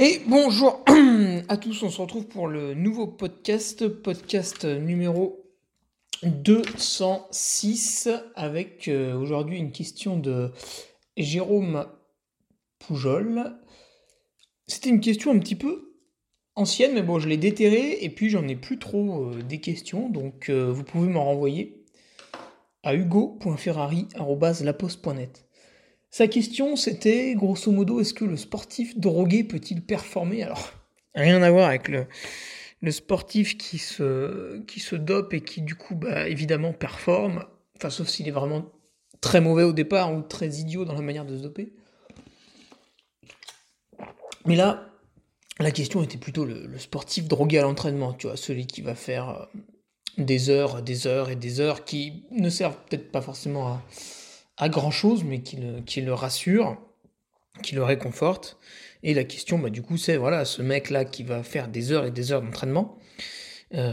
Et bonjour à tous, on se retrouve pour le nouveau podcast, podcast numéro 206, avec euh, aujourd'hui une question de Jérôme Poujol. C'était une question un petit peu ancienne, mais bon, je l'ai déterrée, et puis j'en ai plus trop euh, des questions, donc euh, vous pouvez m'en renvoyer à hugo.ferrari.laposte.net. Sa question, c'était, grosso modo, est-ce que le sportif drogué peut-il performer? Alors, rien à voir avec le, sportif qui se, qui se dope et qui, du coup, bah, évidemment, performe. Enfin, sauf s'il est vraiment très mauvais au départ ou très idiot dans la manière de se doper. Mais là, la question était plutôt le, le sportif drogué à l'entraînement, tu vois, celui qui va faire euh, des heures, des heures et des heures qui ne servent peut-être pas forcément à à grand chose, mais qui le, rassure, qui le réconforte. Et la question, bah, du coup, c'est voilà, ce mec-là qui va faire des heures et des heures d'entraînement, euh,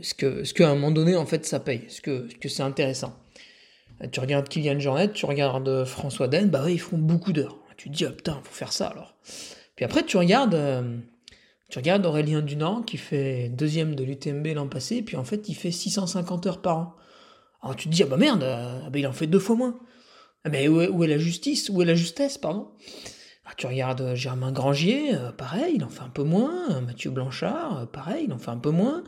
est-ce qu'à un moment donné, en fait, ça paye? Est-ce que, c'est intéressant? Tu regardes Kylian Jornet, tu regardes François Den, bah oui, ils font beaucoup d'heures. Tu te dis, ah putain, faut faire ça alors. Puis après, tu regardes, euh, tu regardes Aurélien Dunant qui fait deuxième de l'UTMB l'an passé, puis en fait, il fait 650 heures par an. Alors tu te dis, ah bah merde, ah bah il en fait deux fois moins. Ah bah où est, la justice Où est la justesse, pardon? Ah, Tu regardes euh, Germain Grangier, euh, pareil, il en fait un peu moins. Mathieu Blanchard, euh, pareil, il en fait un peu moins.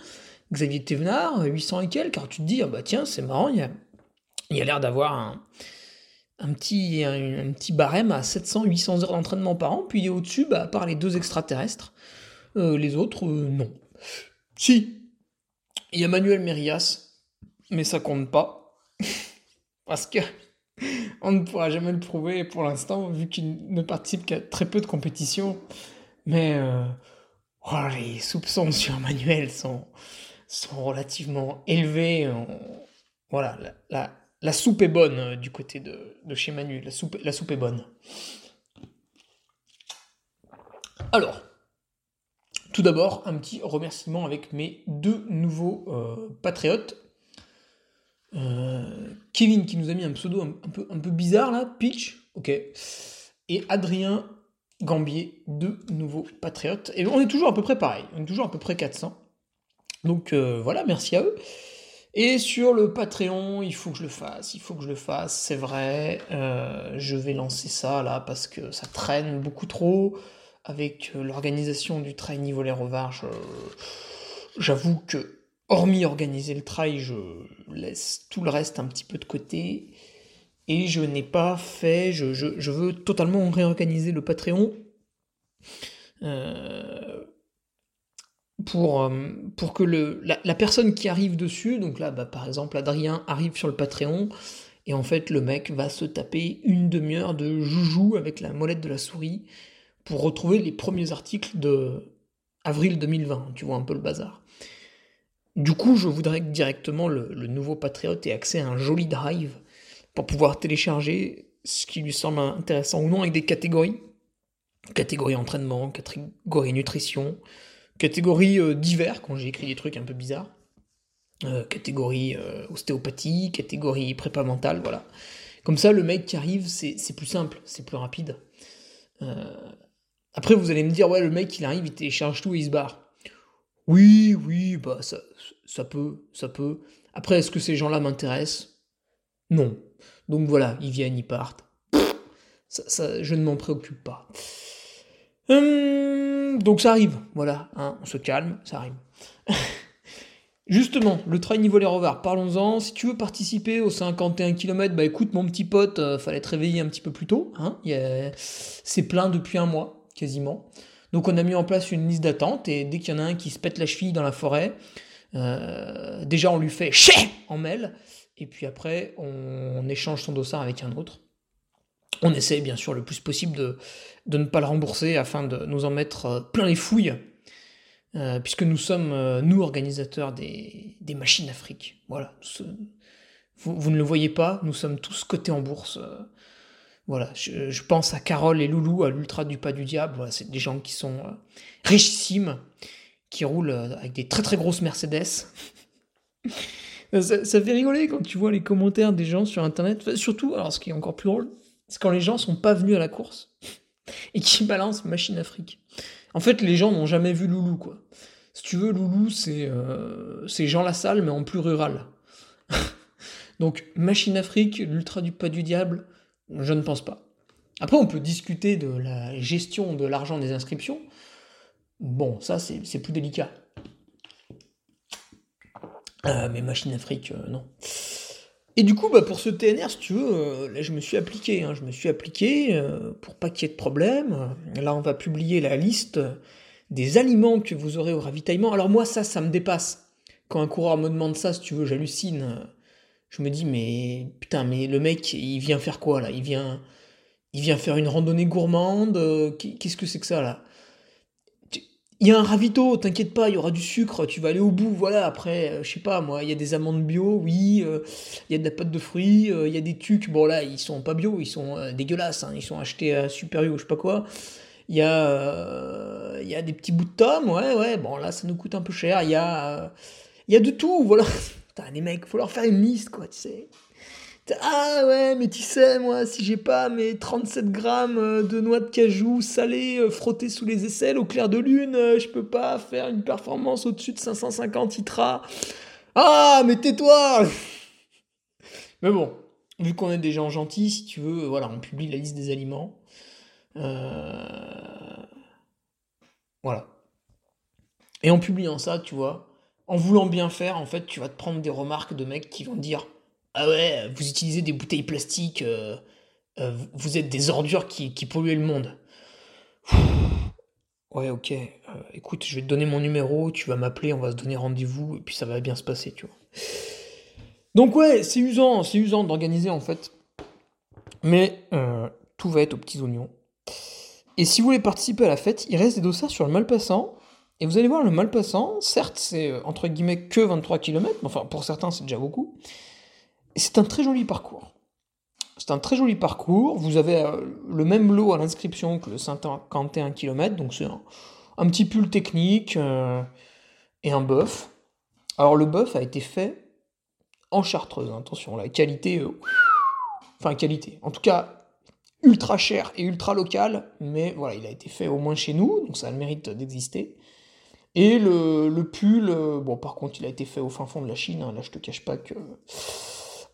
Xavier Thévenard, 800 et quelques. Alors tu te dis, ah bah tiens, c'est marrant, il y a, l'air d'avoir un, un petit, un, petit barème à 700-800 heures d'entraînement par an. Puis au-dessus, bah, à part les deux extraterrestres, les autres, non. Si, il y a Manuel Mérias, mais ça compte pas. Parce que on ne pourra jamais le prouver pour l'instant, vu qu'il ne participe qu'à très peu de compétitions. Mais euh, oh, les soupçons sur Manuel sont, relativement élevés. voilà, la, soupe est bonne euh, du côté de, de chez Manuel. La soupe, la soupe est bonne. Alors, tout d'abord, un petit remerciement avec mes deux nouveaux euh, patriotes euh, Kevin qui nous a mis un pseudo un, peu, un peu bizarre là, Pitch, ok. Et Adrien Gambier, deux nouveaux patriotes. Et on est toujours à peu près pareil, on est toujours à peu près 400. Donc euh, voilà, merci à eux. Et sur le Patreon, il faut que je le fasse, il faut que je le fasse, c'est vrai. Euh, je vais lancer ça là parce que ça traîne beaucoup trop avec l'organisation du trail niveau les. J'avoue que hormis organiser le trail, je laisse tout le reste un petit peu de côté. Et je n'ai pas fait, je, veux totalement réorganiser le Patreon euh, pour, euh, pour que la, personne qui arrive dessus, donc là bah, par exemple Adrien arrive sur le Patreon, et en fait le mec va se taper une demi-heure de joujou avec la molette de la souris pour retrouver les premiers articles de avril 2020, tu vois un peu le bazar. Du coup, je voudrais que directement le, nouveau Patriote ait accès à un joli drive pour pouvoir télécharger ce qui lui semble intéressant ou non avec des catégories. Catégorie entraînement, catégorie nutrition, catégorie euh, divers quand j'ai écrit des trucs un peu bizarres. euh, catégorie euh, ostéopathie, catégorie prépa mentale, voilà. Comme ça, le mec qui arrive, c'est plus simple, c'est plus rapide. Euh, après, vous allez me dire, ouais, le mec, il arrive, il télécharge tout et il se barre. Oui, oui, bah ça, ça peut, ça peut. Après, est-ce que ces gens-là m'intéressent? Non. Donc voilà, ils viennent, ils partent. Ça, je ne m'en préoccupe pas. Hum, donc ça arrive, voilà, hein, on se calme, ça arrive. Justement, le trail niveau les rovards, parlons-en. Si tu veux participer aux 51 km, bah écoute mon petit pote, euh, fallait te réveiller un petit peu plus tôt. Hein C'est plein depuis un mois, quasiment. Donc on a mis en place une liste d'attente et dès qu'il y en a un qui se pète la cheville dans la forêt, euh, déjà on lui fait chè en mail et puis après on, échange son dossard avec un autre. On essaie bien sûr le plus possible de, ne pas le rembourser afin de nous en mettre euh, plein les fouilles euh, puisque nous sommes, nous, organisateurs des, des machines Afrique. Voilà. Vous, vous, ne le voyez pas, nous sommes tous cotés en bourse. Voilà. Je, pense à Carole et Loulou, à l'Ultra du Pas du Diable. Voilà, c'est des gens qui sont richissimes, qui roulent avec des très très grosses Mercedes. ça, ça, fait rigoler quand tu vois les commentaires des gens sur Internet. surtout, alors ce qui est encore plus drôle, c'est quand les gens sont pas venus à la course et qui balancent Machine Afrique. En fait, les gens n'ont jamais vu Loulou, quoi. Si tu veux, Loulou, c'est euh, Jean Lassalle, mais en plus rural. Donc, Machine Afrique, l'Ultra du Pas du Diable, je ne pense pas. Après, on peut discuter de la gestion de l'argent des inscriptions. Bon, ça, c'est plus délicat. Euh, mais Machine Afrique, euh, non. Et du coup, bah, pour ce TNR, si tu veux, euh, là, je me suis appliqué. Hein, je me suis appliqué euh, pour pas qu'il y ait de problème. Là, on va publier la liste des aliments que vous aurez au ravitaillement. Alors moi, ça, ça me dépasse. Quand un coureur me demande ça, si tu veux, j'hallucine. Je me dis, mais putain, mais le mec, il vient faire quoi là? Il vient, il vient faire une randonnée gourmande. Euh, qu'est-ce que c'est que ça là? Il y a un ravito, t'inquiète pas, il y aura du sucre, tu vas aller au bout, voilà, après, euh, je sais pas, moi, il y a des amandes bio, oui, euh, il y a de la pâte de fruits, il y a des tucs, bon là, ils sont pas bio, ils sont dégueulasses, hein, ils sont achetés à Superio, je sais pas quoi. Il y a, y a des petits bouts de tomes, ouais, ouais, bon là, ça nous coûte un peu cher, il y a, il y a de tout, voilà. Les mecs, faut leur faire une liste, quoi, tu sais. Ah ouais, mais tu sais, moi, si j'ai pas mes 37 grammes euh, de noix de cajou salées euh, frottées sous les aisselles au clair de lune, euh, je peux pas faire une performance au-dessus de 550 ITRA. Ah, mais tais-toi Mais bon, vu qu'on est des gens gentils, si tu veux, voilà, on publie la liste des aliments. Voilà. Et en publiant ça, tu vois, en voulant bien faire, en fait, tu vas te prendre des remarques de mecs qui vont dire ah ouais, vous utilisez des bouteilles plastiques, euh, euh, vous êtes des ordures qui, qui polluent le monde. Ouais, ok. Euh, écoute, je vais te donner mon numéro, tu vas m'appeler, on va se donner rendez-vous, et puis ça va bien se passer, tu vois. Donc ouais, c'est usant, c'est usant d'organiser en fait. Mais tout va être aux petits oignons. Et si vous voulez participer à la fête, il reste des dossards sur le Malpassant. Et vous allez voir, le Malpassant, certes, c'est entre guillemets que 23 km, enfin pour certains c'est déjà beaucoup. C'est un très joli parcours. C'est un très joli parcours. Vous avez euh, le même lot à l'inscription que le 51 km, donc c'est un, petit pull technique euh, et un bœuf. Alors le bœuf a été fait en chartreuse, attention, la qualité, euh, enfin qualité, en tout cas ultra cher et ultra local, mais voilà, il a été fait au moins chez nous, donc ça a le mérite d'exister. Et le, pull, bon par contre il a été fait au fin fond de la Chine, hein. là je te cache pas que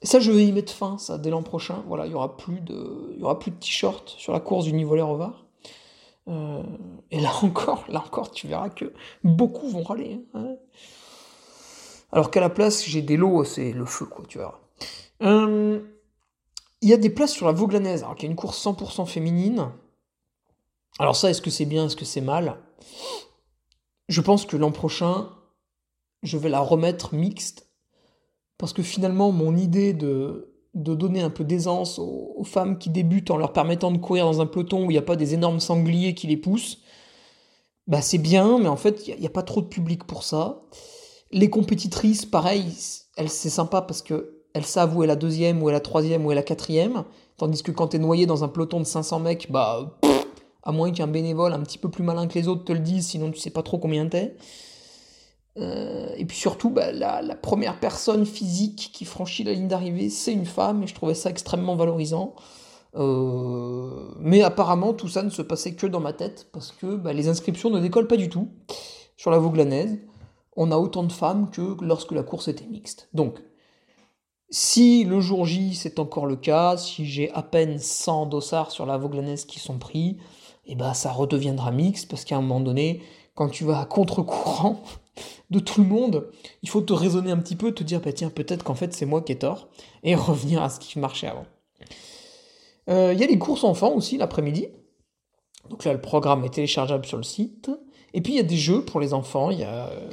ça, je vais y mettre fin, ça, dès l'an prochain. Voilà, il y aura plus de, t-shirts sur la course du niveau Rovard. Euh, et là encore, là encore, tu verras que beaucoup vont râler. Hein. Alors qu'à la place, j'ai des lots, c'est le feu, quoi, tu verras. Euh, il y a des places sur la Vauglanaise, alors qu'il y a une course 100% féminine. Alors ça, est-ce que c'est bien, est-ce que c'est mal? Je pense que l'an prochain, je vais la remettre mixte parce que finalement, mon idée de, de donner un peu d'aisance aux, femmes qui débutent en leur permettant de courir dans un peloton où il n'y a pas des énormes sangliers qui les poussent, bah c'est bien, mais en fait, il n'y a, pas trop de public pour ça. Les compétitrices, pareil, elles, c'est sympa parce que elles savent où est la deuxième, où est la troisième, où est la quatrième. Tandis que quand t'es noyé dans un peloton de 500 mecs, bah, à moins qu'un bénévole un petit peu plus malin que les autres te le dise, sinon tu sais pas trop combien t'es. Euh, et puis surtout, bah, la, première personne physique qui franchit la ligne d'arrivée, c'est une femme, et je trouvais ça extrêmement valorisant. Euh, mais apparemment, tout ça ne se passait que dans ma tête, parce que bah, les inscriptions ne décollent pas du tout sur la Vauglanaise. On a autant de femmes que lorsque la course était mixte. Donc, si le jour J c'est encore le cas, si j'ai à peine 100 dossards sur la Vauglanaise qui sont pris, et eh bah ça redeviendra mixte, parce qu'à un moment donné, quand tu vas à contre-courant de tout le monde, il faut te raisonner un petit peu, te dire, bah tiens, peut-être qu'en fait c'est moi qui ai tort, et revenir à ce qui marchait avant. Euh, il y a les courses enfants aussi l'après-midi. Donc là, le programme est téléchargeable sur le site. Et puis il y a des jeux pour les enfants. Il y a euh,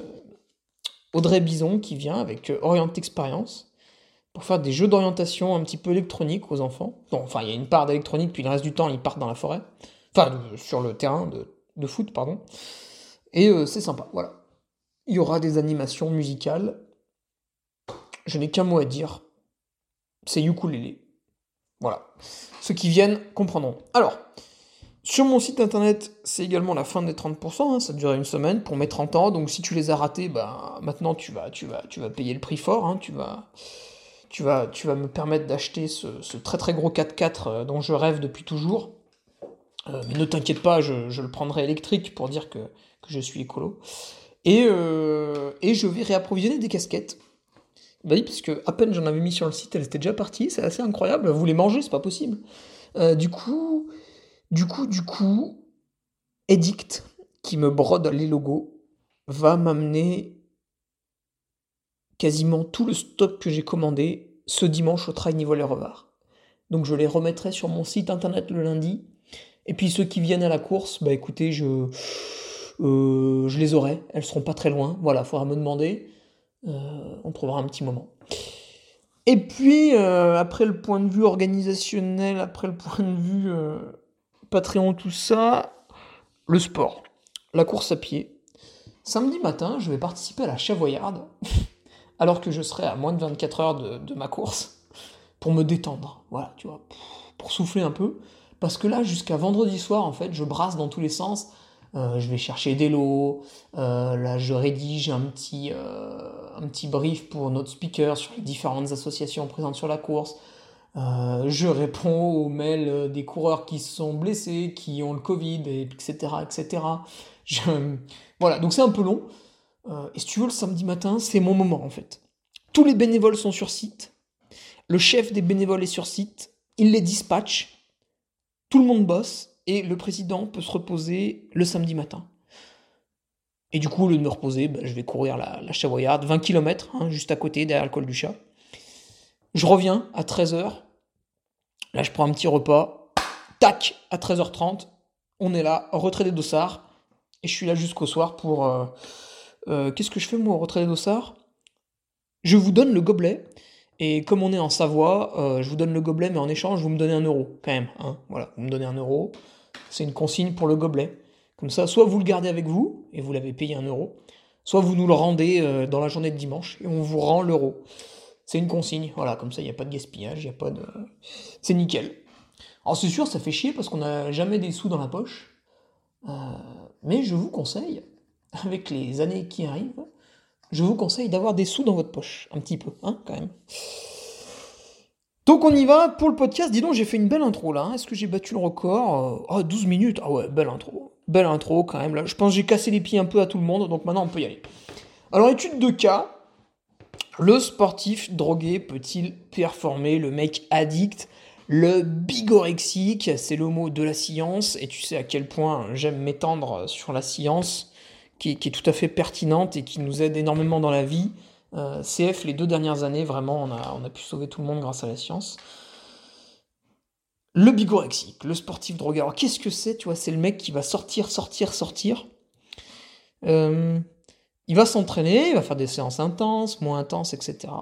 Audrey Bison qui vient avec euh, Orient Experience pour faire des jeux d'orientation un petit peu électroniques aux enfants. enfin, il y a une part d'électronique, puis le reste du temps, ils partent dans la forêt. Enfin, sur le terrain de, foot, pardon. Et c'est sympa, voilà. Il y aura des animations musicales. Je n'ai qu'un mot à dire. C'est ukulélé. Voilà. Ceux qui viennent comprendront. Alors, sur mon site internet, c'est également la fin des 30%, hein, ça durait une semaine pour mes 30 ans, donc si tu les as ratés, bah, maintenant tu vas, tu, vas, tu vas payer le prix fort, hein, tu, vas, tu, vas, tu vas me permettre d'acheter ce, très très gros 4x4 euh, dont je rêve depuis toujours. Euh, mais ne t'inquiète pas, je, le prendrai électrique pour dire que, je suis écolo. Et, euh, et je vais réapprovisionner des casquettes. Bah oui, parce que à peine j'en avais mis sur le site, elle était déjà partie, c'est assez incroyable. Vous les mangez, c'est pas possible. Euh, du coup, du coup, du coup, Edict, qui me brode les logos, va m'amener quasiment tout le stock que j'ai commandé ce dimanche au train niveau les. Donc je les remettrai sur mon site internet le lundi. Et puis ceux qui viennent à la course, bah écoutez, je, euh, je les aurai. Elles seront pas très loin. Voilà, faudra me demander. Euh, on trouvera un petit moment. Et puis, euh, après le point de vue organisationnel, après le point de vue Patreon, tout ça, le sport, la course à pied. Samedi matin, je vais participer à la Chavoyarde, alors que je serai à moins de 24 heures de ma course, pour me détendre. Voilà, tu vois, pour souffler un peu. Parce que là, jusqu'à vendredi soir, en fait, je brasse dans tous les sens euh, je vais chercher des lots, euh, là je rédige un petit, euh, un petit brief pour notre speaker sur les différentes associations présentes sur la course. je réponds aux mails des coureurs qui sont blessés, qui ont le Covid, etc. etc. Voilà, donc c'est un peu long. et si tu veux, le samedi matin, c'est mon moment en fait. Tous les bénévoles sont sur site. Le chef des bénévoles est sur site. Il les dispatche. Tout le monde bosse et le président peut se reposer le samedi matin. Et du coup, au lieu de me reposer, ben, je vais courir la, la Chavoyarde, 20 km, hein, juste à côté, derrière le col du chat. Je reviens à 13h. Là, je prends un petit repas. Tac, à 13h30, on est là, retrait des dossards. Et je suis là jusqu'au soir pour... Euh, euh, qu'est-ce que je fais, moi, au retrait des dossards? Je vous donne le gobelet. Et comme on est en Savoie, euh, je vous donne le gobelet, mais en échange, vous me donnez un euro, quand même. Hein. voilà, vous me donnez un euro. C'est une consigne pour le gobelet. Comme ça, soit vous le gardez avec vous, et vous l'avez payé un euro, soit vous nous le rendez euh, dans la journée de dimanche, et on vous rend l'euro. C'est une consigne, voilà, comme ça, il n'y a pas de gaspillage, il a pas de... C'est nickel. Alors c'est sûr, ça fait chier parce qu'on n'a jamais des sous dans la poche, euh, mais je vous conseille, avec les années qui arrivent, je vous conseille d'avoir des sous dans votre poche, un petit peu, hein, quand même. Donc on y va pour le podcast. Dis donc, j'ai fait une belle intro là. Hein. Est-ce que j'ai battu le record? Ah, 12 minutes. Ah ouais, belle intro. Belle intro quand même. Là, je pense que j'ai cassé les pieds un peu à tout le monde, donc maintenant on peut y aller. Alors, étude de cas. Le sportif drogué peut-il performer? Le mec addict? Le bigorexique, c'est le mot de la science, et tu sais à quel point j'aime m'étendre sur la science, qui, est tout à fait pertinente et qui nous aide énormément dans la vie. Euh, CF, les deux dernières années, vraiment, on a, on a pu sauver tout le monde grâce à la science. Le bigorexique, le sportif drogué. Qu'est-ce que c'est Tu vois, c'est le mec qui va sortir, sortir, sortir. Euh, il va s'entraîner, il va faire des séances intenses, moins intenses, etc.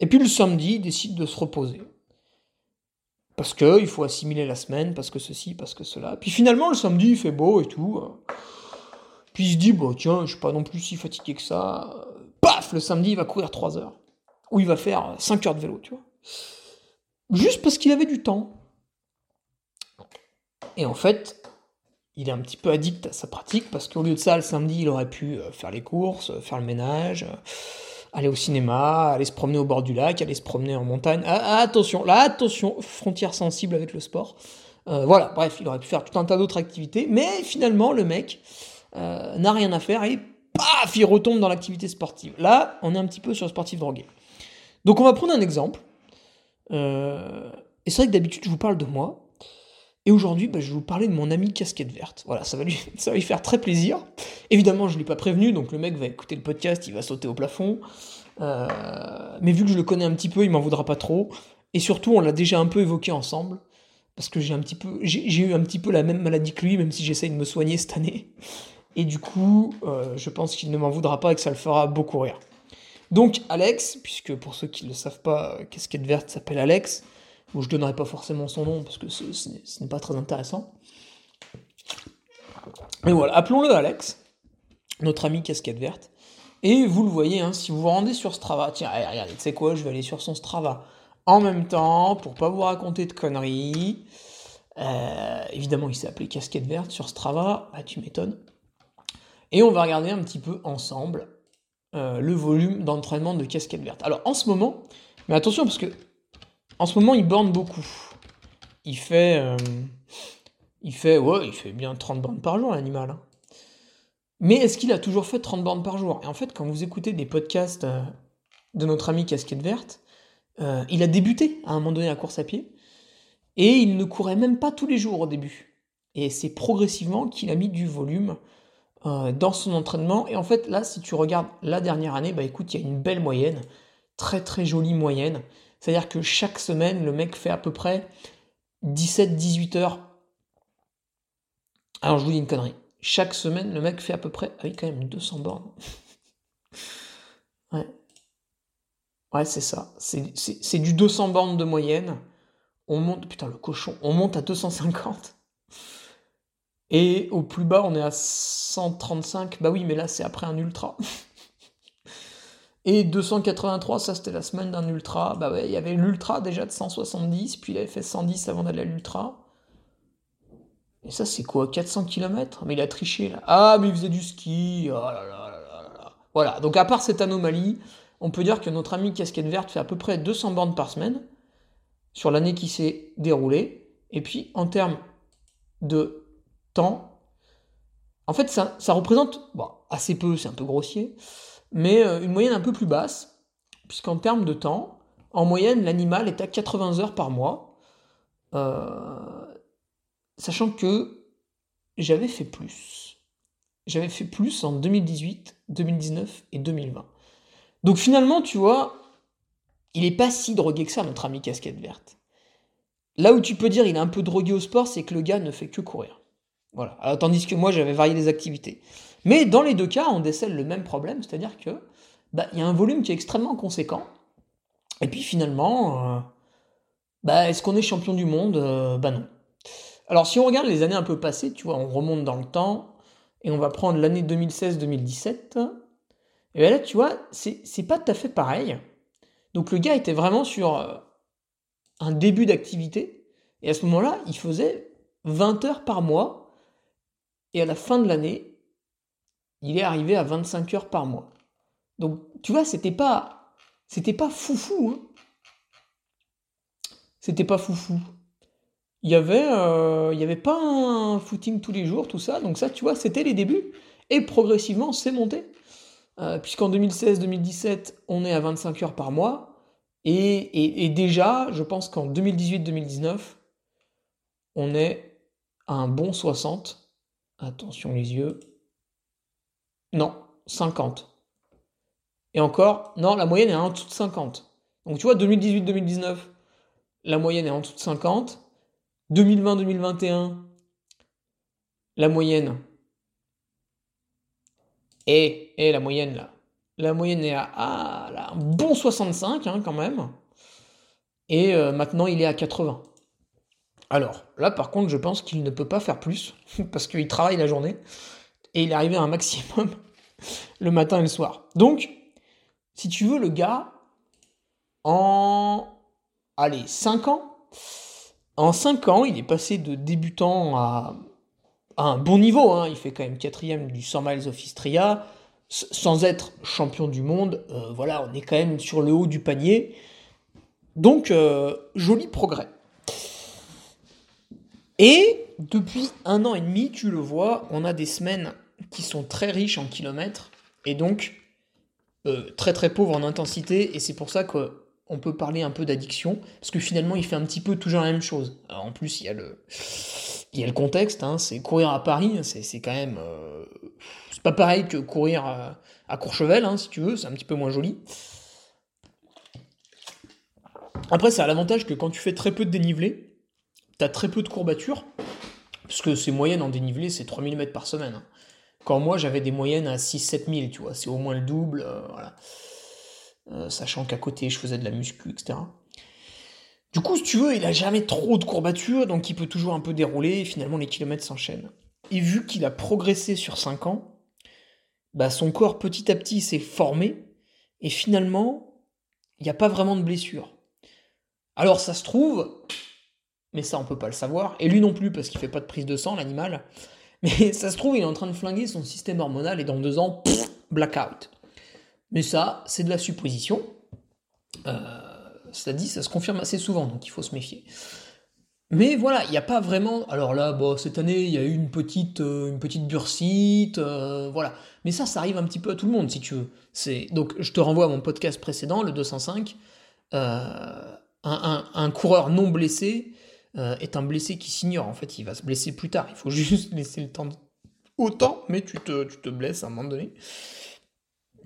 Et puis le samedi, il décide de se reposer. Parce qu'il faut assimiler la semaine, parce que ceci, parce que cela. Puis finalement, le samedi, il fait beau et tout. Puis il se dit, bah tiens, je suis pas non plus si fatigué que ça paf, le samedi, il va courir 3 heures. Ou il va faire 5 heures de vélo, tu vois. Juste parce qu'il avait du temps. Et en fait, il est un petit peu addict à sa pratique parce qu'au lieu de ça, le samedi, il aurait pu euh, faire les courses, euh, faire le ménage, euh, aller au cinéma, aller se promener au bord du lac, aller se promener en montagne. Ah, ah, attention, là, attention, frontière sensible avec le sport. voilà, bref, il aurait pu faire tout un tas d'autres activités, mais finalement, le mec n'a rien à faire et paf, il retombe dans l'activité sportive. Là, on est un petit peu sur le sportif drogué. Donc, on va prendre un exemple. et c'est vrai que d'habitude, je vous parle de moi. Et aujourd'hui, bah, je vais vous parler de mon ami casquette verte. Voilà, ça va lui, faire très plaisir. Évidemment, je ne l'ai pas prévenu, donc le mec va écouter le podcast, il va sauter au plafond. Euh, mais vu que je le connais un petit peu, il m'en voudra pas trop. Et surtout, on l'a déjà un peu évoqué ensemble. Parce que j'ai j'ai eu un petit peu la même maladie que lui, même si j'essaye de me soigner cette année. Et du coup, euh, je pense qu'il ne m'en voudra pas et que ça le fera beaucoup rire. Donc Alex, puisque pour ceux qui ne le savent pas, casquette verte s'appelle Alex, où je donnerai pas forcément son nom parce que ce, n'est pas très intéressant. Et voilà, appelons-le Alex, notre ami casquette verte. Et vous le voyez, hein, si vous vous rendez sur Strava, tiens, regardez, tu sais quoi, je vais aller sur son Strava en même temps pour pas vous raconter de conneries. Euh, évidemment, il s'est appelé Casquette Verte sur Strava, ah, tu m'étonnes. Et on va regarder un petit peu ensemble euh, le volume d'entraînement de Casquette Verte. Alors en ce moment, mais attention parce que en ce moment, il borne beaucoup. Il fait. Euh, il fait. Bien 30 bornes par jour, l'animal. Hein. Mais est-ce qu'il a toujours fait 30 bornes par jour? Et en fait, quand vous écoutez des podcasts euh, de notre ami Casquette Verte, il a débuté à un moment donné la course à pied. Et il ne courait même pas tous les jours au début. Et c'est progressivement qu'il a mis du volume dans son entraînement. Et en fait, là, si tu regardes la dernière année, bah écoute, il y a une belle moyenne. Très très jolie moyenne. C'est-à-dire que chaque semaine, le mec fait à peu près 17-18 heures. Alors je vous dis une connerie. Chaque semaine, le mec fait à peu près. Ah oui, quand même, 200 bornes. ouais. Ouais, c'est ça. C'est du 200 bornes de moyenne. On monte. Putain, le cochon. On monte à 250. Et au plus bas, on est à 135. Bah oui, mais là, c'est après un ultra. Et 283, ça c'était la semaine d'un ultra. Bah ouais, il y avait l'ultra déjà de 170, puis il avait fait 110 avant d'aller à l'ultra. Et ça c'est quoi 400 km Mais il a triché là. Ah, mais il faisait du ski. Oh là là là là Voilà, donc à part cette anomalie, on peut dire que notre ami casquette verte fait à peu près 200 bornes par semaine sur l'année qui s'est déroulée. Et puis en termes de en fait ça, représente bon, assez peu, c'est un peu grossier mais euh, une moyenne un peu plus basse, puisqu'en termes de temps, en moyenne, l'animal est à 80 heures par mois, euh, sachant que j'avais fait plus. J'avais fait plus en 2018, 2019 et 2020. Donc finalement, tu vois, il est pas si drogué que ça, notre ami casquette verte. Là où tu peux dire il est un peu drogué au sport, c'est que le gars ne fait que courir. Voilà. tandis que moi, j'avais varié les activités. Mais dans les deux cas, on décèle le même problème, c'est-à-dire que bah, il y a un volume qui est extrêmement conséquent. Et puis finalement, euh, bah, est-ce qu'on est champion du monde? Euh, Bah non. Alors si on regarde les années un peu passées, tu vois, on remonte dans le temps et on va prendre l'année 2016-2017. Et bien là, tu vois, c'est pas tout à fait pareil. Donc le gars était vraiment sur euh, un début d'activité. Et à ce moment-là, il faisait 20 heures par mois. Et à la fin de l'année, il est arrivé à 25 heures par mois. Donc, tu vois, c'était pas, c'était pas foufou. Hein. C'était pas foufou. Il y avait, euh, il y avait pas un footing tous les jours, tout ça. Donc ça, tu vois, c'était les débuts. Et progressivement, c'est monté. Euh, puisqu'en 2016-2017, on est à 25 heures par mois. Et, et déjà, je pense qu'en 2018-2019, on est à un bon 60. Attention les yeux. Non, 50. Et encore, non, la moyenne est en dessous de 50. Donc tu vois, 2018-2019, la moyenne est en dessous de 50. 2020-2021, la moyenne est, et la moyenne là, la moyenne est à, un bon 65 hein, quand même. Et euh, maintenant, il est à 80. Alors, là, par contre, je pense qu'il ne peut pas faire plus, parce qu'il travaille la journée, et il est arrivé à un maximum le matin et le soir. Donc, si tu veux, le gars, en, allez, 5 ans, en 5 ans, il est passé de débutant à, un bon niveau, hein. il fait quand même quatrième du 100 miles of Istria, sans être champion du monde, euh, voilà, on est quand même sur le haut du panier. Donc, euh, joli progrès. Et depuis un an et demi, tu le vois, on a des semaines qui sont très riches en kilomètres et donc euh, très très pauvres en intensité. Et c'est pour ça qu'on peut parler un peu d'addiction parce que finalement, il fait un petit peu toujours la même chose. en plus, il y a le, il y a le contexte, hein, c'est courir à Paris, c'est quand même. c'est pas pareil que courir à, Courchevel, hein, si tu veux, c'est un petit peu moins joli. Après, ça a l'avantage que quand tu fais très peu de dénivelé, tu as très peu de courbatures, parce que c'est moyenne en dénivelé, c'est 3000 mètres par semaine. Hein. Quand moi, j'avais des moyennes à 6-7 000, tu vois, c'est au moins le double, euh, voilà. Euh, sachant qu'à côté, je faisais de la muscu, etc. Du coup, si tu veux, il a jamais trop de courbatures, donc il peut toujours un peu dérouler, et finalement, les kilomètres s'enchaînent. Et vu qu'il a progressé sur 5 ans, bah, son corps petit à petit s'est formé, et finalement, il n'y a pas vraiment de blessure. Alors ça se trouve, mais ça on peut pas le savoir, et lui non plus parce qu'il fait pas de prise de sang, l'animal, mais ça se trouve il est en train de flinguer son système hormonal et dans deux ans, blackout. Mais ça, c'est de la supposition. Euh, cela dit, ça se confirme assez souvent, donc il faut se méfier. Mais voilà, il n'y a pas vraiment. Alors là, bon, cette année, il y a eu une petite, euh, une petite bursite, euh, voilà. Mais ça, ça arrive un petit peu à tout le monde, si tu veux. C'est donc, je te renvoie à mon podcast précédent, le 205. Euh, un, coureur non blessé euh, est un blessé qui s'ignore. En fait, il va se blesser plus tard. Il faut juste laisser le temps. Autant, mais tu te, tu te blesses à un moment donné.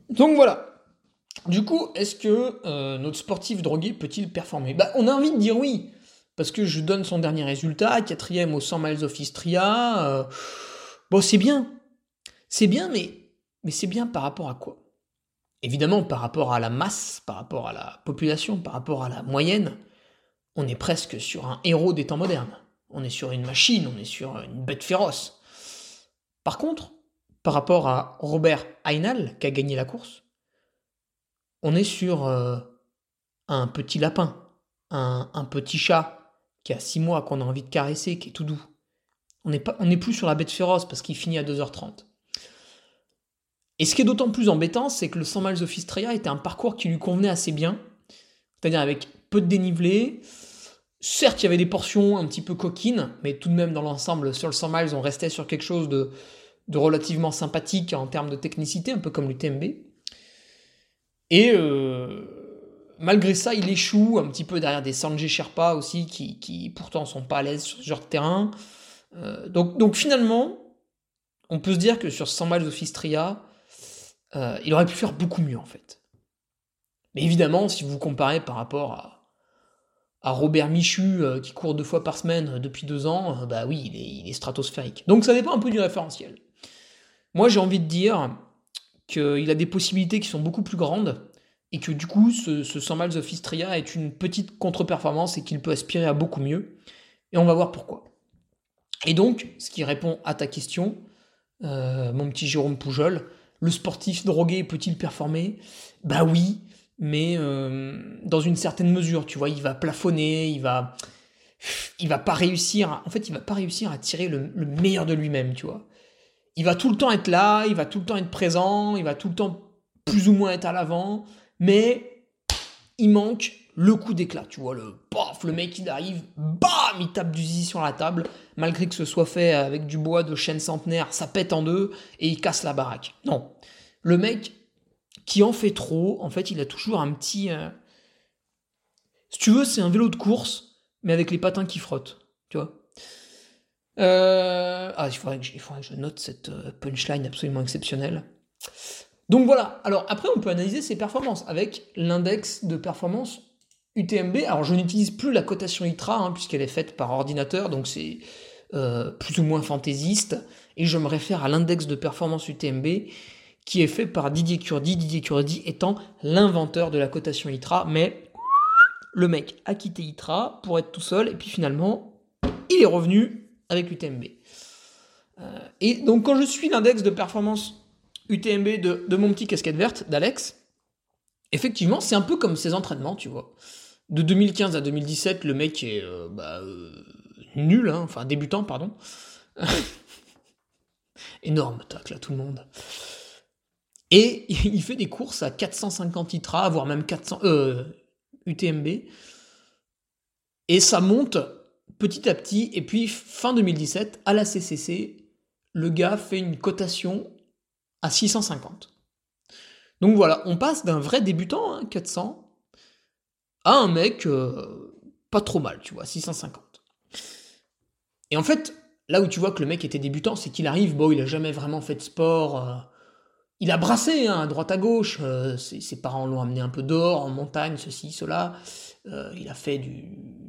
Donc voilà. Du coup, est-ce que euh, notre sportif drogué peut-il performer? Bah, On a envie de dire oui. Parce que je donne son dernier résultat, quatrième au 100 miles of Istria. Euh, bon, c'est bien. C'est bien, mais, mais c'est bien par rapport à quoi? Évidemment, par rapport à la masse, par rapport à la population, par rapport à la moyenne, on est presque sur un héros des temps modernes. On est sur une machine, on est sur une bête féroce. Par contre, par rapport à Robert Heinal, qui a gagné la course, on est sur euh, un petit lapin, un, petit chat qui a 6 mois, qu'on a envie de caresser, qui est tout doux. On n'est plus sur la bête féroce parce qu'il finit à 2h30. Et ce qui est d'autant plus embêtant, c'est que le 100 miles of était un parcours qui lui convenait assez bien, c'est-à-dire avec peu de dénivelé. Certes, il y avait des portions un petit peu coquines, mais tout de même, dans l'ensemble, sur le 100 miles, on restait sur quelque chose de, relativement sympathique en termes de technicité, un peu comme l'UTMB. Et euh, malgré ça, il échoue un petit peu derrière des Sanjay Sherpa aussi, qui, qui pourtant sont pas à l'aise sur ce genre de terrain. Euh, donc, finalement, on peut se dire que sur 100 miles of Istria, euh, il aurait pu faire beaucoup mieux en fait. Mais évidemment, si vous comparez par rapport à, Robert Michu euh, qui court deux fois par semaine euh, depuis deux ans, bah oui, il est, stratosphérique. Donc ça dépend un peu du référentiel. Moi j'ai envie de dire qu'il a des possibilités qui sont beaucoup plus grandes et que du coup ce, ce 100 miles of Istria est une petite contre-performance et qu'il peut aspirer à beaucoup mieux. Et on va voir pourquoi. Et donc, ce qui répond à ta question, mon petit Jérôme Poujol, le sportif drogué peut-il performer? Bah oui, mais euh, dans une certaine mesure, tu vois, il va plafonner, il va, il va pas réussir. En fait, il va pas réussir à tirer le, meilleur de lui-même, tu vois. Il va tout le temps être là, il va tout le temps être présent, il va tout le temps plus ou moins être à l'avant, mais il manque le coup d'éclat, tu vois, le paf, le mec il arrive, bam, il tape du zizi sur la table, malgré que ce soit fait avec du bois de chêne centenaire, ça pète en deux et il casse la baraque. Non. Le mec qui en fait trop, en fait, il a toujours un petit. Euh, si tu veux, c'est un vélo de course, mais avec les patins qui frottent, tu vois. Euh, ah, il faudrait, que je, note cette euh, punchline absolument exceptionnelle. Donc voilà, alors après on peut analyser ses performances avec l'index de performance UTMB, alors je n'utilise plus la cotation ITRA, hein, puisqu'elle est faite par ordinateur, donc c'est plus ou moins fantaisiste, et je me réfère à l'index de performance UTMB, qui est fait par Didier Curdi, Didier Curdi étant l'inventeur de la cotation ITRA, mais le mec a quitté ITRA pour être tout seul, et puis finalement, il est revenu avec UTMB. Euh, et donc quand je suis l'index de performance UTMB de, mon petit casquette verte, d'Alex, effectivement, c'est un peu comme ses entraînements, tu vois de 2015 à 2017, le mec est euh, bah, euh, nul, hein, enfin débutant, pardon. énorme, tac, là, tout le monde. Et il fait des courses à 450 ITRA, voire même 400 euh, UTMB. Et ça monte petit à petit. Et puis, fin 2017, à la CCC, le gars fait une cotation à 650. Donc voilà, on passe d'un vrai débutant, 400, hein, à un mec euh, pas trop mal, tu vois, 650. Et en fait, là où tu vois que le mec était débutant, c'est qu'il arrive, bon, il a jamais vraiment fait de sport. Euh, il a brassé hein, à droite à gauche. Euh, ses, parents l'ont amené un peu dehors, en montagne, ceci, cela. il a fait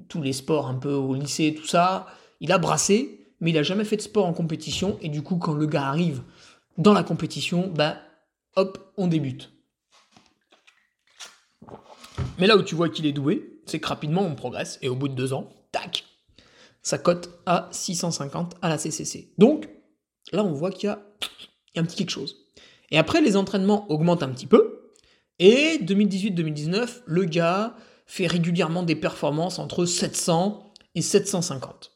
tous les sports un peu au lycée, tout ça. Il a brassé, mais il a jamais fait de sport en compétition. Et du coup, quand le gars arrive dans la compétition, bah, hop, on débute. Mais là où tu vois qu'il est doué, c'est que rapidement on progresse, et au bout de deux ans, tac, ça cote à 650 à la CCC. Donc, là on voit qu'il y, a un petit quelque chose. Et après, les entraînements augmentent un petit peu, et 2018-2019, le gars fait régulièrement des performances entre 700 et 750.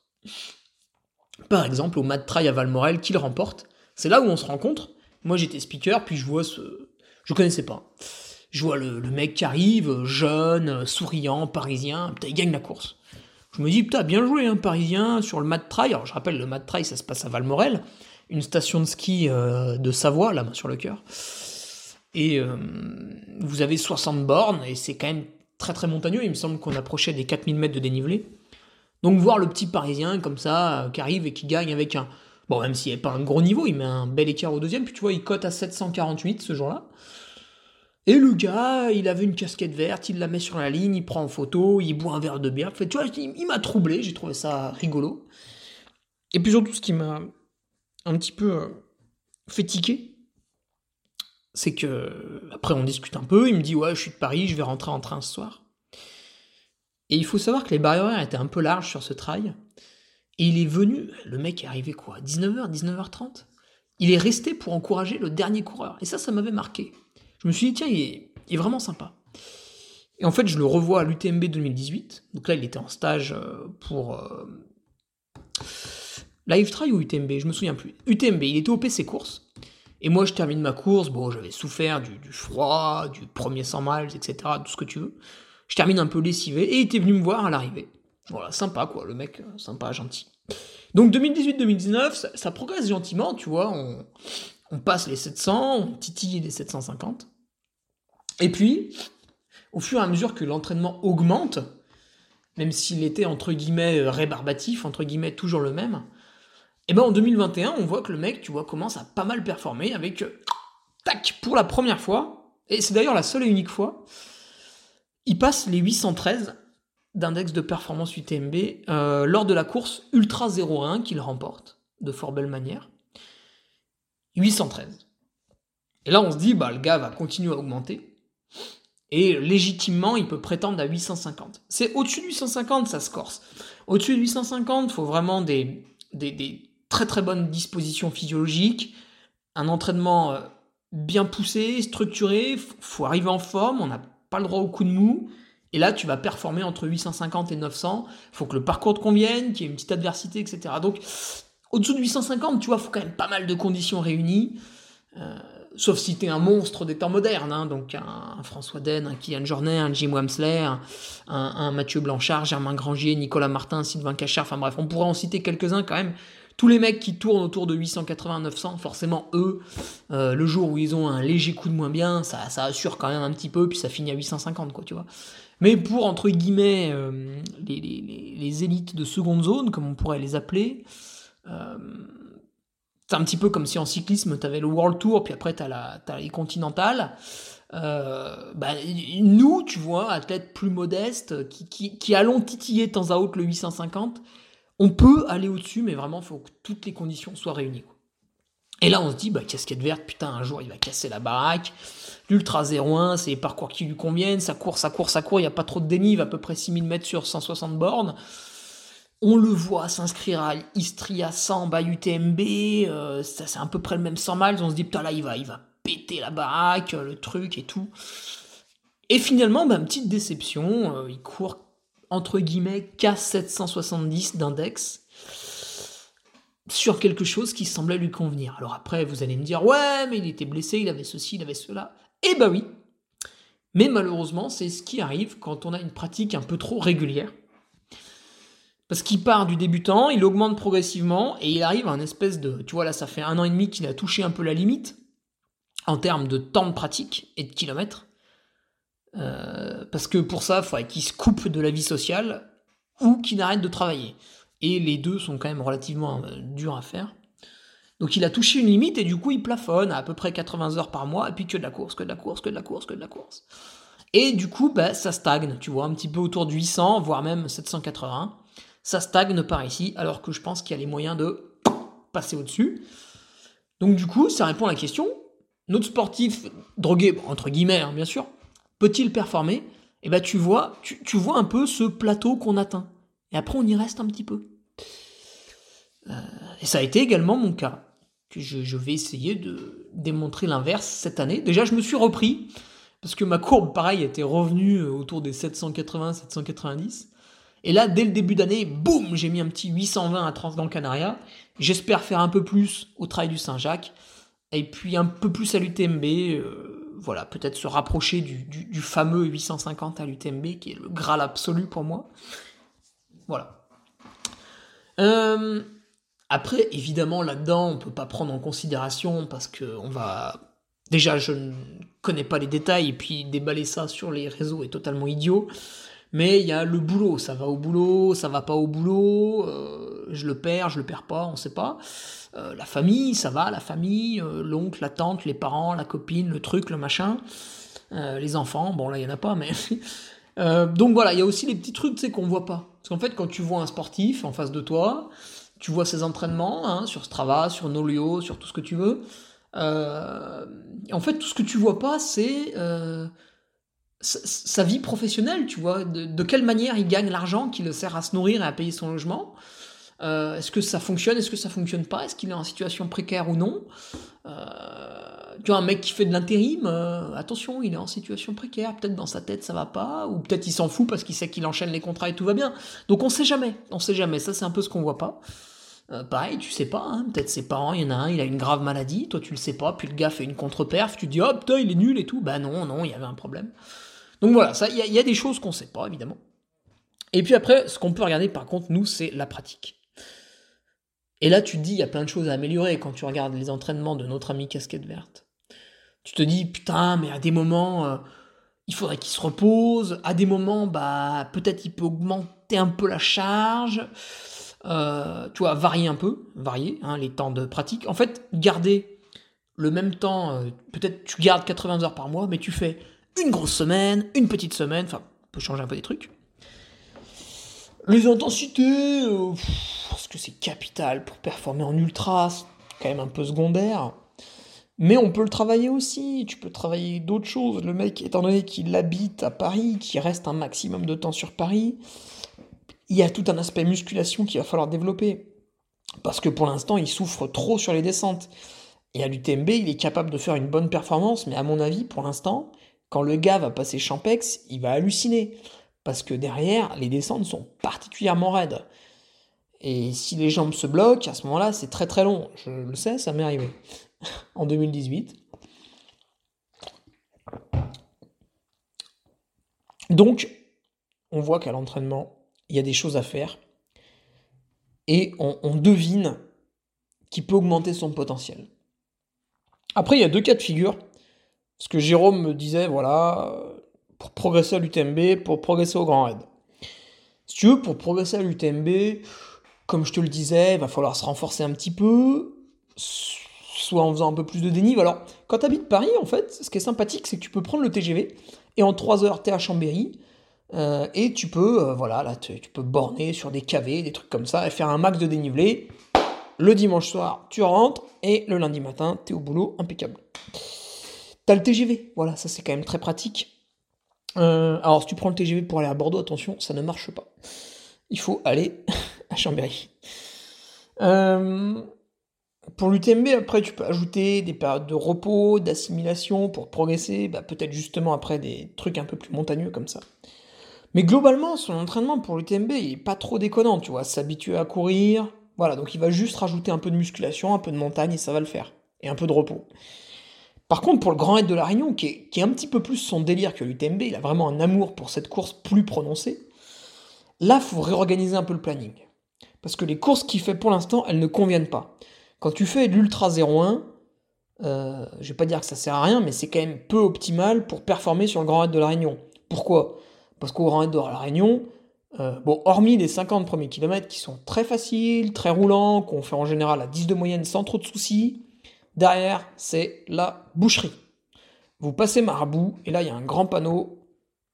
Par exemple, au Mad Try à Valmorel, qu'il remporte, c'est là où on se rencontre. Moi j'étais speaker, puis je vois ce, je connaissais pas. Je vois le, mec qui arrive, jeune, souriant, parisien, putain, il gagne la course. Je me dis, putain, bien joué, hein, parisien, sur le Mat Trail. Alors, je rappelle, le Mat Trail, ça se passe à Valmorel, une station de ski euh, de Savoie, la main sur le cœur. Et euh, vous avez 60 bornes, et c'est quand même très très montagneux. Il me semble qu'on approchait des 4000 mètres de dénivelé. Donc, voir le petit parisien comme ça, euh, qui arrive et qui gagne avec un. Bon, même s'il n'est pas un gros niveau, il met un bel écart au deuxième. Puis tu vois, il cote à 748 ce jour-là. Et le gars, il avait une casquette verte, il la met sur la ligne, il prend en photo, il boit un verre de bière. Fait, tu vois, il, m'a troublé, j'ai trouvé ça rigolo. Et puis surtout, ce qui m'a un petit peu euh, fait tiquer, c'est que, après on discute un peu, il me dit, ouais, je suis de Paris, je vais rentrer en train ce soir. Et il faut savoir que les barrières étaient un peu larges sur ce trail. Et il est venu, le mec est arrivé quoi 19h, 19h30 Il est resté pour encourager le dernier coureur. Et ça, ça m'avait marqué. Je me suis dit, tiens, il est, vraiment sympa. Et en fait, je le revois à l'UTMB 2018. Donc là, il était en stage euh, pour euh, Live Try ou UTMB, je me souviens plus. UTMB, il était au PC course. Et moi, je termine ma course. Bon, j'avais souffert du, froid, du premier 100 miles, etc., tout ce que tu veux. Je termine un peu lessivé et il était venu me voir à l'arrivée. Voilà, sympa quoi, le mec, euh, sympa, gentil. Donc 2018-2019, ça, progresse gentiment, tu vois. On, on passe les 700, on titille les 750. Et puis, au fur et à mesure que l'entraînement augmente, même s'il était entre guillemets euh, rébarbatif, entre guillemets toujours le même, et eh ben en 2021, on voit que le mec, tu vois, commence à pas mal performer avec, euh, tac, pour la première fois, et c'est d'ailleurs la seule et unique fois, il passe les 813 d'index de performance UTMB euh, lors de la course Ultra 01 qu'il remporte de fort belle manière. 813. Et là, on se dit, bah, le gars va continuer à augmenter. Et légitimement, il peut prétendre à 850. C'est au-dessus de 850, ça se corse. Au-dessus de 850, il faut vraiment des, des, très très bonnes dispositions physiologiques, un entraînement euh, bien poussé, structuré, faut arriver en forme, on n'a pas le droit au coup de mou. Et là, tu vas performer entre 850 et 900. Il faut que le parcours te convienne, qu'il y ait une petite adversité, etc. Donc, au-dessous de 850, tu vois, faut quand même pas mal de conditions réunies. Euh, sauf si un monstre des temps modernes, hein, donc un, François Den, un Kylian Jornet, un Jim Wamsley, un, Mathieu Blanchard, Germain Grangier, Nicolas Martin, Sylvain Cachard, enfin bref, on pourrait en citer quelques-uns quand même. Tous les mecs qui tournent autour de 880-900, forcément eux, euh, le jour où ils ont un léger coup de moins bien, ça, assure quand même un petit peu, puis ça finit à 850, quoi, tu vois. Mais pour, entre guillemets, euh, les, élites de seconde zone, comme on pourrait les appeler, euh, c'est un petit peu comme si en cyclisme, tu avais le World Tour, puis après, tu as, les continentales. Bah, nous, tu vois, athlètes plus modestes, qui, qui, allons titiller de temps à autre le 850, on peut aller au-dessus, mais vraiment, il faut que toutes les conditions soient réunies. Et là, on se dit, bah, casquette verte, putain, un jour, il va casser la baraque. L'Ultra 01, c'est parcours qui lui conviennent, ça court, ça court, ça court, il n'y a pas trop de dénive, à peu près 6000 mètres sur 160 bornes. On le voit s'inscrire à Istria 100 by UTMB, euh, c'est à peu près le même 100 miles, on se dit putain là il va, il va péter la baraque, le truc et tout. Et finalement, bah, petite déception, euh, il court entre guillemets K770 d'index. sur quelque chose qui semblait lui convenir. Alors après, vous allez me dire, ouais, mais il était blessé, il avait ceci, il avait cela. Eh ben oui. Mais malheureusement, c'est ce qui arrive quand on a une pratique un peu trop régulière. Parce qu'il part du débutant, il augmente progressivement et il arrive à un espèce de. Tu vois, là, ça fait un an et demi qu'il a touché un peu la limite en termes de temps de pratique et de kilomètres. Euh, parce que pour ça, il faudrait qu'il se coupe de la vie sociale ou qu'il arrête de travailler. Et les deux sont quand même relativement euh, durs à faire. Donc il a touché une limite et du coup il plafonne à à peu près 80 heures par mois et puis que de la course, que de la course, que de la course, que de la course. Et du coup, bah, ça stagne, tu vois, un petit peu autour de 800, voire même 780. Ça stagne par ici, alors que je pense qu'il y a les moyens de passer au-dessus. Donc du coup, ça répond à la question, notre sportif drogué, entre guillemets, hein, bien sûr, peut-il performer? Et eh ben tu vois, tu, vois un peu ce plateau qu'on atteint. Et après, on y reste un petit peu. Euh, et ça a été également mon cas. Je, vais essayer de démontrer l'inverse cette année. Déjà, je me suis repris, parce que ma courbe, pareil, était revenue autour des 780-790. Et là, dès le début d'année, boum, j'ai mis un petit 820 à Transgran Canaria. J'espère faire un peu plus au Trail du Saint-Jacques. Et puis un peu plus à l'UTMB. Euh, voilà, peut-être se rapprocher du, fameux 850 à l'UTMB, qui est le graal absolu pour moi. Voilà. Euh, après, évidemment, là-dedans, on peut pas prendre en considération parce que on va. Déjà, je ne connais pas les détails, et puis déballer ça sur les réseaux est totalement idiot. Mais il y a le boulot, ça va au boulot, ça va pas au boulot, euh, je le perds, je le perds pas, on sait pas. Euh, la famille, ça va, la famille, euh, l'oncle, la tante, les parents, la copine, le truc, le machin. les enfants, bon là il y en a pas, mais. donc voilà, il y a aussi les petits trucs, qu'on voit pas. Parce qu'en fait, quand tu vois un sportif en face de toi, tu vois ses entraînements hein, sur Strava, sur Nolio, sur tout ce que tu veux. En fait, tout ce que tu vois pas, c'est sa vie professionnelle, tu vois. De, quelle manière il gagne l'argent qui le sert à se nourrir et à payer son logement. Euh, est-ce que ça fonctionne Est-ce que ça fonctionne pas Est-ce qu'il est en situation précaire ou non Tu vois, un mec qui fait de l'intérim, attention, il est en situation précaire. Peut-être dans sa tête ça va pas, ou peut-être il s'en fout parce qu'il sait qu'il enchaîne les contrats et tout va bien. Donc on sait jamais. On sait jamais. Ça, c'est un peu ce qu'on voit pas. Euh, pareil, tu sais pas, hein, peut-être ses parents, il y en a un, il a une grave maladie, toi tu le sais pas, puis le gars fait une contre-perf, tu dis oh putain il est nul et tout, bah non, non, il y avait un problème. Donc voilà, il y, a des choses qu'on sait pas évidemment. Et puis après, ce qu'on peut regarder par contre, nous, c'est la pratique. Et là, tu te dis, il y a plein de choses à améliorer quand tu regardes les entraînements de notre ami casquette verte. Tu te dis, putain, mais à des moments, euh, il faudrait qu'il se repose. À des moments, bah, peut-être il peut augmenter un peu la charge. Euh, tu vois, varier un peu, varier hein, les temps de pratique. En fait, garder le même temps, euh, peut-être tu gardes 80 heures par mois, mais tu fais une grosse semaine, une petite semaine, enfin, on peut changer un peu des trucs. Les intensités, euh, parce que c'est capital pour performer en ultra, c'est quand même un peu secondaire. Mais on peut le travailler aussi, tu peux travailler d'autres choses. Le mec, étant donné qu'il habite à Paris, qu'il reste un maximum de temps sur Paris, il y a tout un aspect musculation qu'il va falloir développer. Parce que pour l'instant, il souffre trop sur les descentes. Et à l'UTMB, il est capable de faire une bonne performance, mais à mon avis, pour l'instant, le gars va passer Champex, il va halluciner. Parce que derrière, les descentes sont particulièrement raides. Et si les jambes se bloquent, à ce moment-là, c'est très très long. Je le sais, ça m'est arrivé. en 2018. Donc, on voit qu'à l'entraînement, il y a des choses à faire, et on, devine qui peut augmenter son potentiel. Après, il y a deux cas de figure. Ce que Jérôme me disait, voilà, pour progresser à l'UTMB, pour progresser au Grand Raid. Si tu veux, pour progresser à l'UTMB, comme je te le disais, il va falloir se renforcer un petit peu, soit en faisant un peu plus de dénive. Alors, quand tu habites Paris, en fait, ce qui est sympathique, c'est que tu peux prendre le TGV, et en 3 heures, tu es à Chambéry, euh, et tu peux, euh, voilà, là, tu, peux borner sur des cavés, des trucs comme ça, et faire un max de dénivelé. Le dimanche soir, tu rentres, et le lundi matin, tu es au boulot, impeccable. T'as le TGV, voilà, ça c'est quand même très pratique. Euh, alors, si tu prends le TGV pour aller à Bordeaux, attention, ça ne marche pas. Il faut aller à Chambéry. pour l'UTMB, après, tu peux ajouter des périodes de repos, d'assimilation pour progresser, bah, peut-être justement après des trucs un peu plus montagneux comme ça. Mais globalement, son entraînement pour l'UTMB, il est pas trop déconnant, tu vois. S'habituer à courir, Voilà, donc il va juste rajouter un peu de musculation, un peu de montagne et ça va le faire. Et un peu de repos. Par contre, pour le Grand Raid de la Réunion, qui est, un petit peu plus son délire que l'UTMB, il a vraiment un amour pour cette course plus prononcé, là, il faut réorganiser un peu le planning. Parce que les courses qu'il fait pour l'instant, elles ne conviennent pas. Quand tu fais l'Ultra 01, euh, je vais pas dire que ça sert à rien, mais c'est quand même peu optimal pour performer sur le Grand Raid de la Réunion. Pourquoi? Parce qu'au Grand Raid de la Réunion, euh, bon, hormis les 50 premiers kilomètres qui sont très faciles, très roulants, qu'on fait en général à 10 de moyenne sans trop de soucis, derrière, c'est la boucherie. Vous passez Marabout, et là, il y a un grand panneau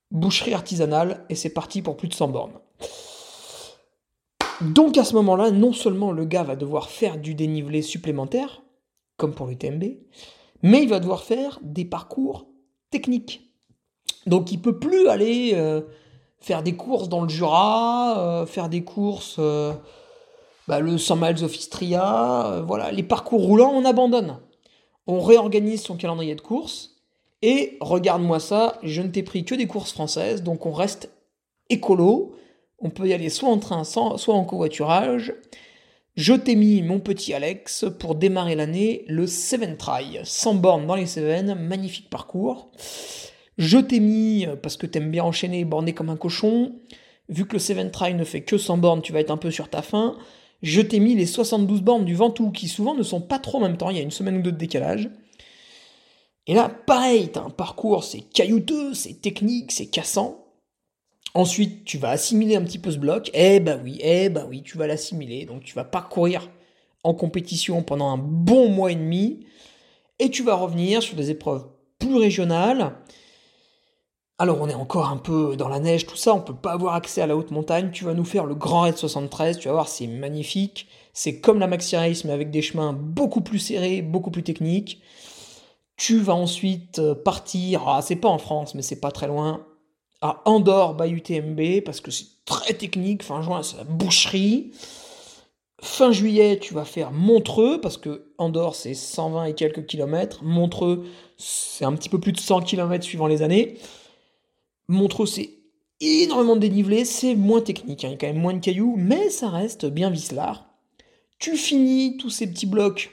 boucherie artisanale, et c'est parti pour plus de 100 bornes. Donc à ce moment-là, non seulement le gars va devoir faire du dénivelé supplémentaire, comme pour l'UTMB, mais il va devoir faire des parcours techniques. Donc il peut plus aller euh, faire des courses dans le Jura, euh, faire des courses, euh, bah, le 100 miles of Istria, voilà, les parcours roulants, on abandonne. On réorganise son calendrier de courses, et regarde-moi ça, je ne t'ai pris que des courses françaises, donc on reste écolo, on peut y aller soit en train, soit en covoiturage, je t'ai mis mon petit Alex pour démarrer l'année, le Seven Try, 100 bornes dans les Seven, magnifique parcours. Je t'ai mis, parce que t'aimes bien enchaîner et borner comme un cochon, vu que le Seven Try ne fait que 100 bornes, tu vas être un peu sur ta faim. Je t'ai mis les 72 bornes du Ventoux, qui souvent ne sont pas trop en même temps, il y a une semaine ou deux de décalage. Et là, pareil, t'as un parcours, c'est caillouteux, c'est technique, c'est cassant. Ensuite, tu vas assimiler un petit peu ce bloc. Eh ben oui, eh ben oui, tu vas l'assimiler. Donc tu vas parcourir en compétition pendant un bon mois et demi. Et tu vas revenir sur des épreuves plus régionales. Alors on est encore un peu dans la neige, tout ça, on peut pas avoir accès à la haute montagne. Tu vas nous faire le Grand Raid 73, tu vas voir, c'est magnifique. C'est comme la Maxi Race, mais avec des chemins beaucoup plus serrés, beaucoup plus techniques. Tu vas ensuite euh, partir, ah, c'est pas en France, mais c'est pas très loin, à Andorre by UTMB parce que c'est très technique. Fin juin, c'est la boucherie. Fin juillet, tu vas faire Montreux parce que Andorre, c'est 120 et quelques kilomètres. Montreux, c'est un petit peu plus de 100 kilomètres suivant les années. Montreux, c'est énormément dénivelé, c'est moins technique, hein. il y a quand même moins de cailloux, mais ça reste bien vicelard. Tu finis tous ces petits blocs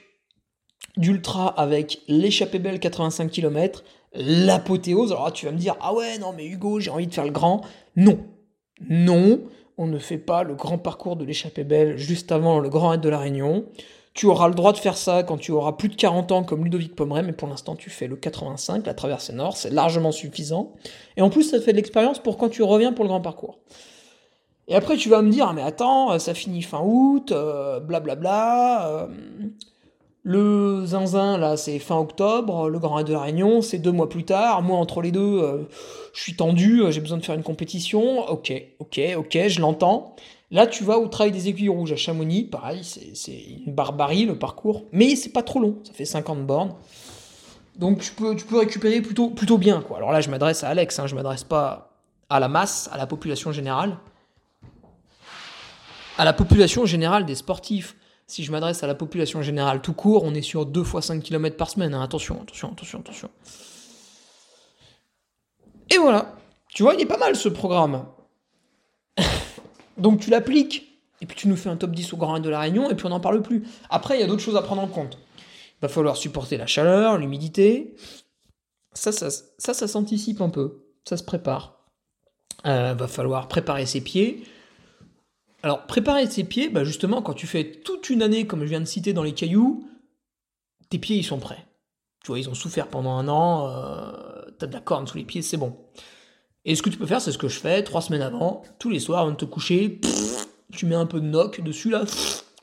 d'ultra avec l'échappée belle 85 km, l'apothéose. Alors tu vas me dire, ah ouais, non, mais Hugo, j'ai envie de faire le grand. Non, non, on ne fait pas le grand parcours de l'échappée belle juste avant le grand raid de la Réunion. Tu auras le droit de faire ça quand tu auras plus de 40 ans comme Ludovic Pomeray, mais pour l'instant tu fais le 85, la traversée nord, c'est largement suffisant. Et en plus ça fait de l'expérience pour quand tu reviens pour le grand parcours. Et après tu vas me dire, mais attends, ça finit fin août, blablabla, euh, bla, bla, euh, le zinzin, là, c'est fin octobre. Le Grand Raid de Réunion, c'est deux mois plus tard. Moi, entre les deux, euh, je suis tendu, euh, j'ai besoin de faire une compétition. Ok, ok, ok, je l'entends. Là, tu vas au Travail des Aiguilles Rouges à Chamonix. Pareil, c'est une barbarie, le parcours. Mais c'est pas trop long. Ça fait 50 bornes. Donc, tu peux, récupérer plutôt, bien. Alors là, je m'adresse à Alex, hein, je m'adresse pas à la masse, à la population générale. À la population générale des sportifs. Si je m'adresse à la population générale tout court, on est sur 2 fois 5 km par semaine. Hein. Attention, attention, attention, attention. Et voilà. Tu vois, il est pas mal ce programme. Donc tu l'appliques, et puis tu nous fais un top 10 au Grand de la Réunion, et puis on n'en parle plus. Après, il y a d'autres choses à prendre en compte. Il va falloir supporter la chaleur, l'humidité. Ça ça, ça, ça s'anticipe un peu. Ça se prépare. Il euh, va falloir préparer ses pieds. Alors, préparer ses pieds, bah justement, quand tu fais toute une année, comme je viens de citer dans les cailloux, tes pieds, ils sont prêts. Tu vois, ils ont souffert pendant un an, euh, t'as de la corne sous les pieds, c'est bon. Et ce que tu peux faire, c'est ce que je fais trois semaines avant, tous les soirs, avant de te coucher, tu mets un peu de noc dessus, là,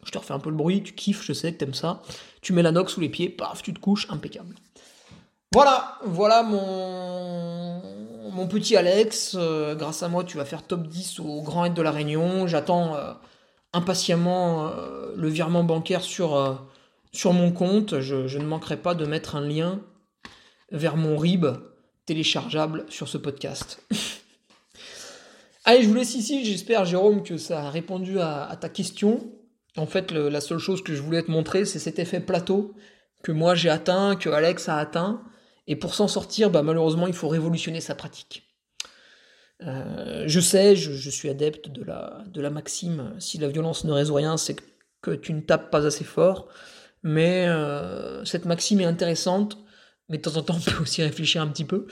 je te refais un peu le bruit, tu kiffes, je sais que t'aimes ça. Tu mets la noc sous les pieds, paf, tu te couches, impeccable. Voilà, voilà mon, mon petit Alex. Euh, grâce à moi, tu vas faire top 10 au Grand Aide de la Réunion. J'attends euh, impatiemment euh, le virement bancaire sur, sur mon compte. Je, je, ne manquerai pas de mettre un lien vers mon RIB téléchargeable sur ce podcast. Allez, je vous laisse ici. J'espère, Jérôme, que ça a répondu à, ta question. En fait, la seule chose que je voulais te montrer, c'est cet effet plateau que moi j'ai atteint, que Alex a atteint. Et pour s'en sortir, bah, malheureusement, il faut révolutionner sa pratique. Euh, je sais, je, suis adepte de la, de la maxime, si la violence ne résout rien, c'est que, tu ne tapes pas assez fort. Mais euh, cette maxime est intéressante, mais de temps en temps, on peut aussi réfléchir un petit peu.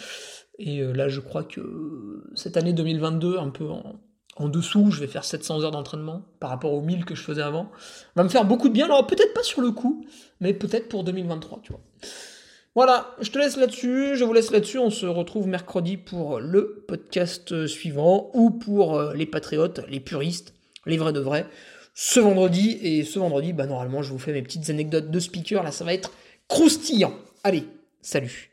Et euh, là, je crois que cette année 2022, un peu en, dessous, je vais faire 700 heures d'entraînement par rapport aux 1000 que je faisais avant, va me faire beaucoup de bien. Alors peut-être pas sur le coup, mais peut-être pour 2023, tu vois. Voilà, je te laisse là-dessus, je vous laisse là-dessus, on se retrouve mercredi pour le podcast suivant ou pour euh, les patriotes, les puristes, les vrais de vrais, ce vendredi. Et ce vendredi, bah normalement, je vous fais mes petites anecdotes de speaker, là ça va être croustillant. Allez, salut